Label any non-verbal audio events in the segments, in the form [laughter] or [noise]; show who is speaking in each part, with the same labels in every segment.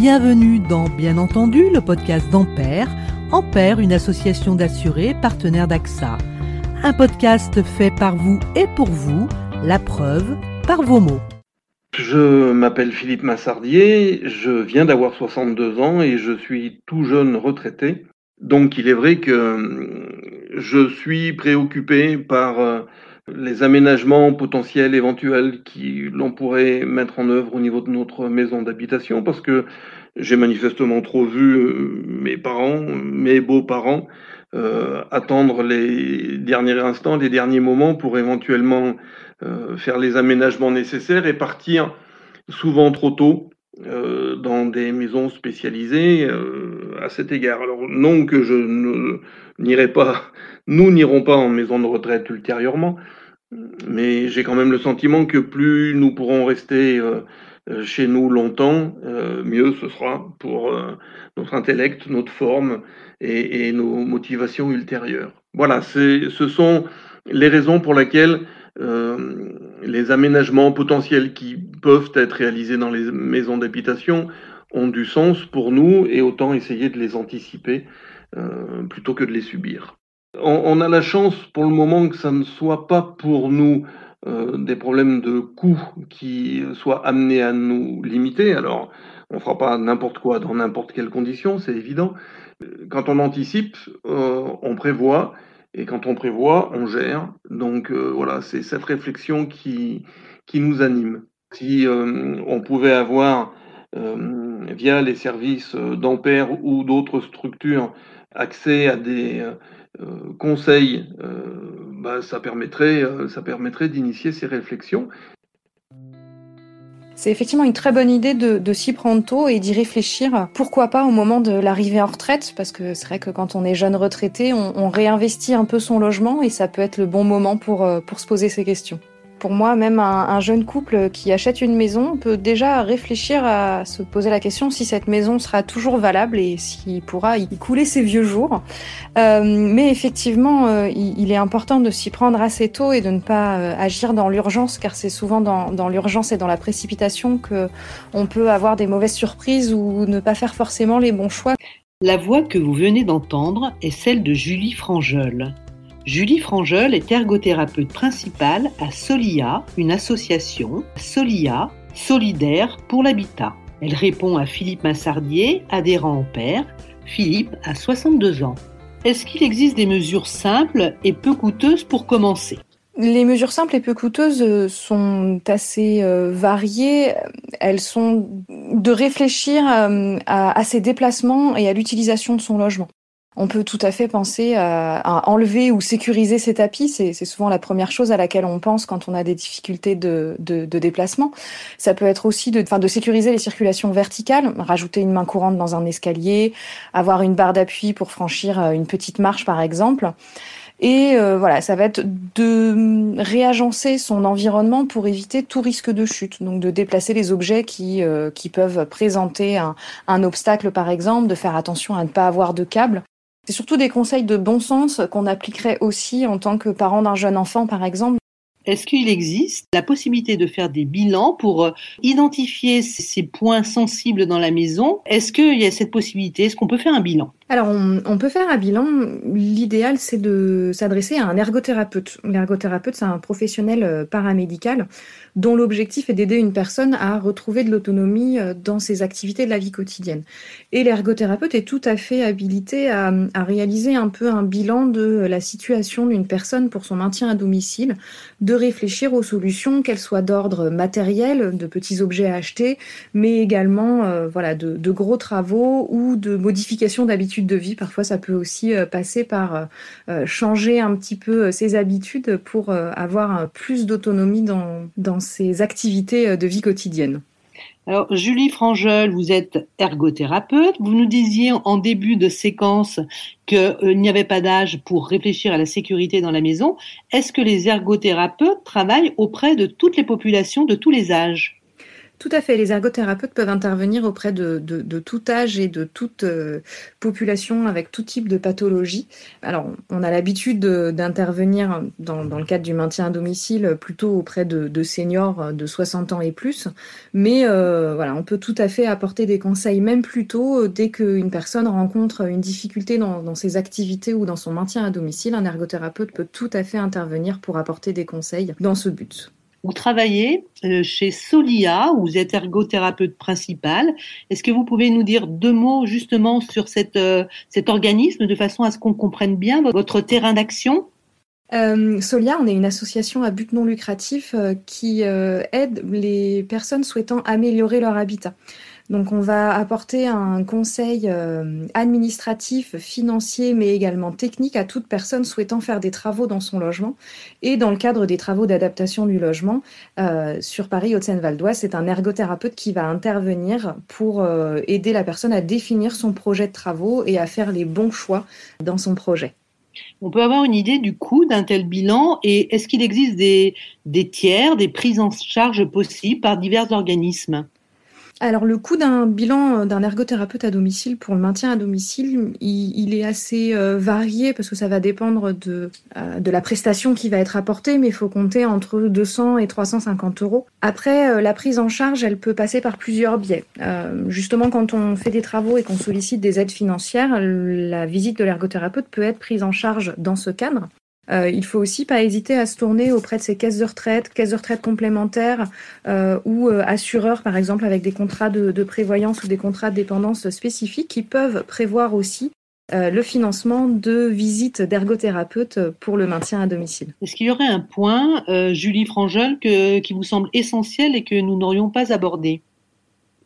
Speaker 1: Bienvenue dans Bien entendu, le podcast d'Ampère. Ampère, une association d'assurés partenaire d'AXA. Un podcast fait par vous et pour vous, la preuve par vos mots.
Speaker 2: Je m'appelle Philippe Massardier, je viens d'avoir 62 ans et je suis tout jeune retraité. Donc il est vrai que je suis préoccupé par euh, les aménagements potentiels éventuels qui l'on pourrait mettre en œuvre au niveau de notre maison d'habitation parce que j'ai manifestement trop vu euh, mes parents, mes beaux-parents euh, attendre les derniers instants, les derniers moments pour éventuellement euh, faire les aménagements nécessaires et partir souvent trop tôt euh, dans des maisons spécialisées euh, à cet égard. Alors non que je n'irai pas, [laughs] nous n'irons pas en maison de retraite ultérieurement, mais j'ai quand même le sentiment que plus nous pourrons rester euh, chez nous longtemps, mieux ce sera pour notre intellect, notre forme et, et, nos motivations ultérieures. Voilà, ce sont les raisons pour lesquelles euh, les aménagements potentiels qui peuvent être réalisés dans les maisons d'habitation ont du sens pour nous et autant essayer de les anticiper euh, plutôt que de les subir. On, on, a la chance pour le moment que ça ne soit pas pour nous euh, des problèmes de coûts qui soient amenés à nous limiter. Alors, on ne fera pas n'importe quoi dans n'importe quelle condition, c'est évident. Quand on anticipe, euh, on prévoit et quand on prévoit, on gère. Donc euh, voilà, c'est cette réflexion qui, qui nous anime. Si euh, on pouvait avoir, euh, via les services d'Ampère ou d'autres structures, accès à des euh, conseils, bah, ça permettrait, ça permettrait d'initier ces réflexions
Speaker 3: c'est effectivement une très bonne idée de, de s'y prendre tôt et d'y réfléchir. Pourquoi pas au moment de l'arrivée en retraite? Parce que c'est vrai que quand on est jeune retraité, on, on, réinvestit un peu son logement et ça peut être le bon moment pour, euh, pour se poser ces questions. Pour moi, même un, un, jeune couple qui achète une maison peut déjà réfléchir à se poser la question si cette maison sera toujours valable et s'il pourra y couler ses vieux jours. Euh, mais effectivement, euh, il, est important de s'y prendre assez tôt et de ne pas euh, agir dans l'urgence, car c'est souvent dans, dans l'urgence et dans la précipitation que on peut avoir des mauvaises surprises ou ne pas faire forcément les bons choix.
Speaker 4: La voix que vous venez d'entendre est celle de Julie Frangeul. Julie Frangel est ergothérapeute principale à Solia, une association, Solia, solidaire pour l'habitat. Elle répond à Philippe Massardier, adhérent au père. Philippe a 62 ans. Est-ce qu'il existe des mesures simples et peu coûteuses pour commencer?
Speaker 3: Les mesures simples et peu coûteuses sont assez euh, variées. Elles sont de réfléchir euh, à ses déplacements et à l'utilisation de son logement. On peut tout à fait penser à, enlever ou sécuriser ces tapis. C'est souvent la première chose à laquelle on pense quand on a des difficultés de, déplacement. Ça peut être aussi de, sécuriser les circulations verticales, rajouter une main courante dans un escalier, avoir une barre d'appui pour franchir euh, une petite marche par exemple. Et euh, voilà, ça va être de réagencer son environnement pour éviter tout risque de chute. Donc de déplacer les objets qui, euh, peuvent présenter un, un, obstacle, par exemple, de faire attention à ne pas avoir de câble. C'est surtout des conseils de bon sens qu'on appliquerait aussi en tant que parent d'un jeune enfant, par exemple.
Speaker 4: Est-ce qu'il existe la possibilité de faire des bilans pour euh, identifier ces points sensibles dans la maison? Est-ce qu'il y a cette possibilité? Est-ce qu'on peut faire un bilan?
Speaker 3: Alors, on, peut faire un bilan. L'idéal, c'est de s'adresser à un ergothérapeute. L'ergothérapeute, c'est un professionnel euh, paramédical dont l'objectif est d'aider une personne à retrouver de l'autonomie euh, dans ses activités de la vie quotidienne. Et l'ergothérapeute est tout à fait habilité à, réaliser un peu un bilan de la situation d'une personne pour son maintien à domicile, réfléchir aux solutions, qu'elles soient d'ordre matériel, de petits objets à acheter, mais également euh, voilà, de, de gros travaux ou de modifications d'habitudes de vie. Parfois, ça peut aussi euh, passer par euh, changer un petit peu ses habitudes pour avoir plus d'autonomie dans ses activités de vie quotidienne.
Speaker 4: Alors, Julie Frangel, vous êtes ergothérapeute. Vous nous disiez en début de séquence qu'il n'y avait pas d'âge pour réfléchir à la sécurité dans la maison. Est-ce que les ergothérapeutes travaillent auprès de toutes les populations de tous les âges?
Speaker 3: Tout à fait. Les ergothérapeutes peuvent intervenir auprès de, tout âge et de toute euh, population avec tout type de pathologie. Alors, on a l'habitude d'intervenir dans, le cadre du maintien à domicile plutôt auprès de, seniors de 60 ans et plus. Mais euh, voilà, on peut tout à fait apporter des conseils même plus tôt dès qu'une personne rencontre une difficulté dans ses activités ou dans son maintien à domicile. Un ergothérapeute peut tout à fait intervenir pour apporter des conseils dans ce but.
Speaker 4: Vous travaillez euh, chez Solia, où vous êtes ergothérapeute principal. Est-ce que vous pouvez nous dire deux mots justement sur euh, cet organisme de façon à ce qu'on comprenne bien votre terrain d'action?
Speaker 3: Euh, Solia, on est une association à but non lucratif qui aide les personnes souhaitant améliorer leur habitat. Donc on va apporter un conseil euh, administratif, financier, mais également technique à toute personne souhaitant faire des travaux dans son logement. Et dans le cadre des travaux d'adaptation du logement, euh, sur Paris, Haute-Seine-Val d'Oise, c'est un ergothérapeute qui va intervenir pour euh, aider la personne à définir son projet de travaux et à faire les bons choix dans son projet.
Speaker 4: On peut avoir une idée du coût d'un tel bilan et est-ce qu'il existe des, des tiers, des prises en charge possibles par divers organismes?
Speaker 3: Alors le coût d'un bilan euh, d'un ergothérapeute à domicile pour le maintien à domicile, il, est assez euh, varié parce que ça va dépendre de, euh, de la prestation qui va être apportée, mais il faut compter entre 200 et 350 euros. Après, la prise en charge, elle peut passer par plusieurs biais. justement, quand on fait des travaux et qu'on sollicite des aides financières, la visite de l'ergothérapeute peut être prise en charge dans ce cadre. Euh, il faut aussi pas hésiter à se tourner auprès de ces caisses de retraite, caisses de retraite complémentaires euh, ou euh, assureurs, par exemple, avec des contrats de, prévoyance ou des contrats de dépendance spécifiques qui peuvent prévoir aussi le financement de visites d'ergothérapeutes pour le maintien à domicile.
Speaker 4: Est-ce qu'il y aurait un point, Julie Frangel, qui vous semble essentiel et que nous n'aurions pas abordé?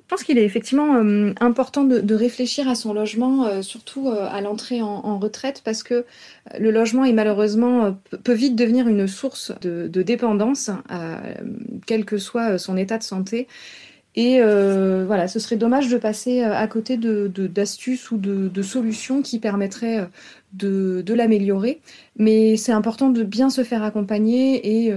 Speaker 3: Je pense qu'il est effectivement euh, important de, réfléchir à son logement, euh, surtout euh, à l'entrée en, retraite, parce que le logement est malheureusement peut vite devenir une source de, dépendance, quel que soit son état de santé. Et voilà, ce serait dommage de passer à côté d'astuces ou de, solutions qui permettraient de, l'améliorer. Mais c'est important de bien se faire accompagner et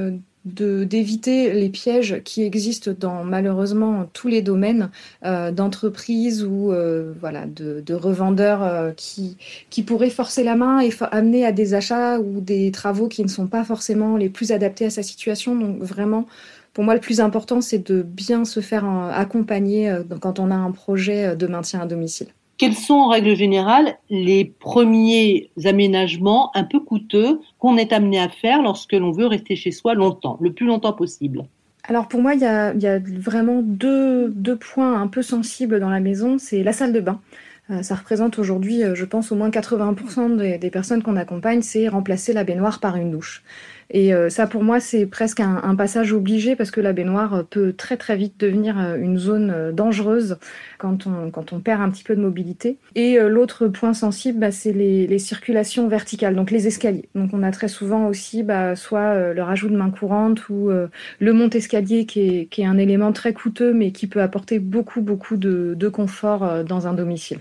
Speaker 3: d'éviter les pièges qui existent dans malheureusement tous les domaines euh, d'entreprises ou euh, voilà de, revendeurs euh, qui qui pourraient forcer la main et amener à des achats ou des travaux qui ne sont pas forcément les plus adaptés à sa situation. Donc vraiment, pour moi, le plus important, c'est de bien se faire accompagner quand on a un projet de maintien à domicile.
Speaker 4: Quels sont en règle générale les premiers aménagements un peu coûteux qu'on est amené à faire lorsque l'on veut rester chez soi longtemps, le plus longtemps possible?
Speaker 3: Alors pour moi, il y a, vraiment deux, points un peu sensibles dans la maison. C'est la salle de bain. Euh, ça représente aujourd'hui, euh, je pense, au moins 80% des, des personnes qu'on accompagne, c'est remplacer la baignoire par une douche. Et euh, ça, pour moi, c'est presque un, passage obligé parce que la baignoire peut très très vite devenir euh, une zone euh, dangereuse quand on, perd un petit peu de mobilité. Et l'autre point sensible, bah, c'est les, circulations verticales, donc les escaliers. Donc on a très souvent aussi bah, soit le rajout de main courante ou le monte-escalier qui est, un élément très coûteux mais qui peut apporter beaucoup beaucoup de confort dans un domicile.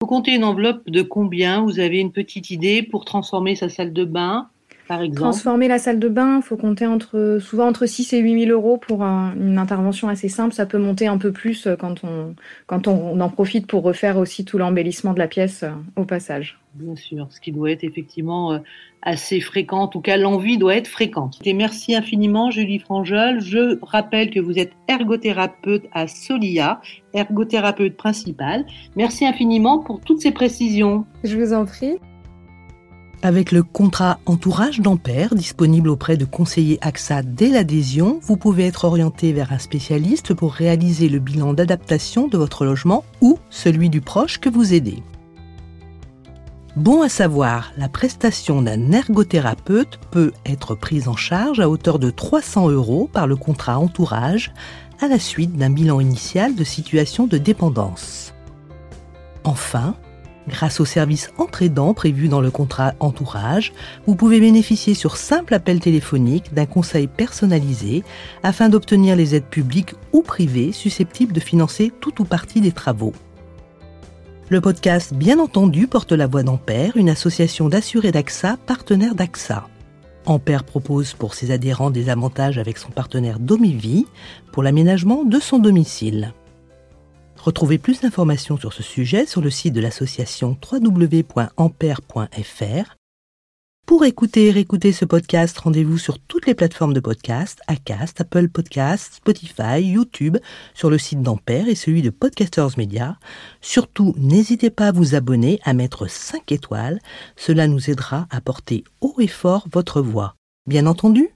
Speaker 4: Vous comptez une enveloppe de combien? Vous avez une petite idée pour transformer sa salle de bain?
Speaker 3: Transformer la salle de bain, il faut compter entre, souvent entre 6 et 8 000 euros pour une intervention assez simple. Ça peut monter un peu plus euh, quand on, quand on en profite pour refaire aussi tout l'embellissement de la pièce euh, au passage.
Speaker 4: Bien sûr, ce qui doit être effectivement euh, assez fréquent. En tout cas, l'envie doit être fréquente. Et merci infiniment, Julie Frangel. Je rappelle que vous êtes ergothérapeute à Solia, ergothérapeute principale. Merci infiniment pour toutes ces précisions.
Speaker 3: Je vous en prie.
Speaker 1: Avec le contrat entourage d'Ampère, disponible auprès de conseillers AXA dès l'adhésion, vous pouvez être orienté vers un spécialiste pour réaliser le bilan d'adaptation de votre logement ou celui du proche que vous aidez. Bon à savoir, la prestation d'un ergothérapeute peut être prise en charge à hauteur de 300 euros par le contrat entourage à la suite d'un bilan initial de situation de dépendance. Enfin, Grâce au service entraidant prévu dans le contrat entourage, vous pouvez bénéficier sur simple appel téléphonique d'un conseil personnalisé afin d'obtenir les aides publiques ou privées susceptibles de financer tout ou partie des travaux. Le podcast, bien entendu, porte la voix d'Ampère, une association d'assurés d'AXA, partenaire d'AXA. Ampère propose pour ses adhérents des avantages avec son partenaire Domivie pour l'aménagement de son domicile. Retrouvez plus d'informations sur ce sujet sur le site de l'association www.ampère.fr. Pour écouter et réécouter ce podcast, rendez-vous sur toutes les plateformes de podcast, Acast, Apple Podcasts, Spotify, YouTube, sur le site d'Ampère et celui de Podcasters Media. Surtout, n'hésitez pas à vous abonner, à mettre 5 étoiles. Cela nous aidera à porter haut et fort votre voix. Bien entendu,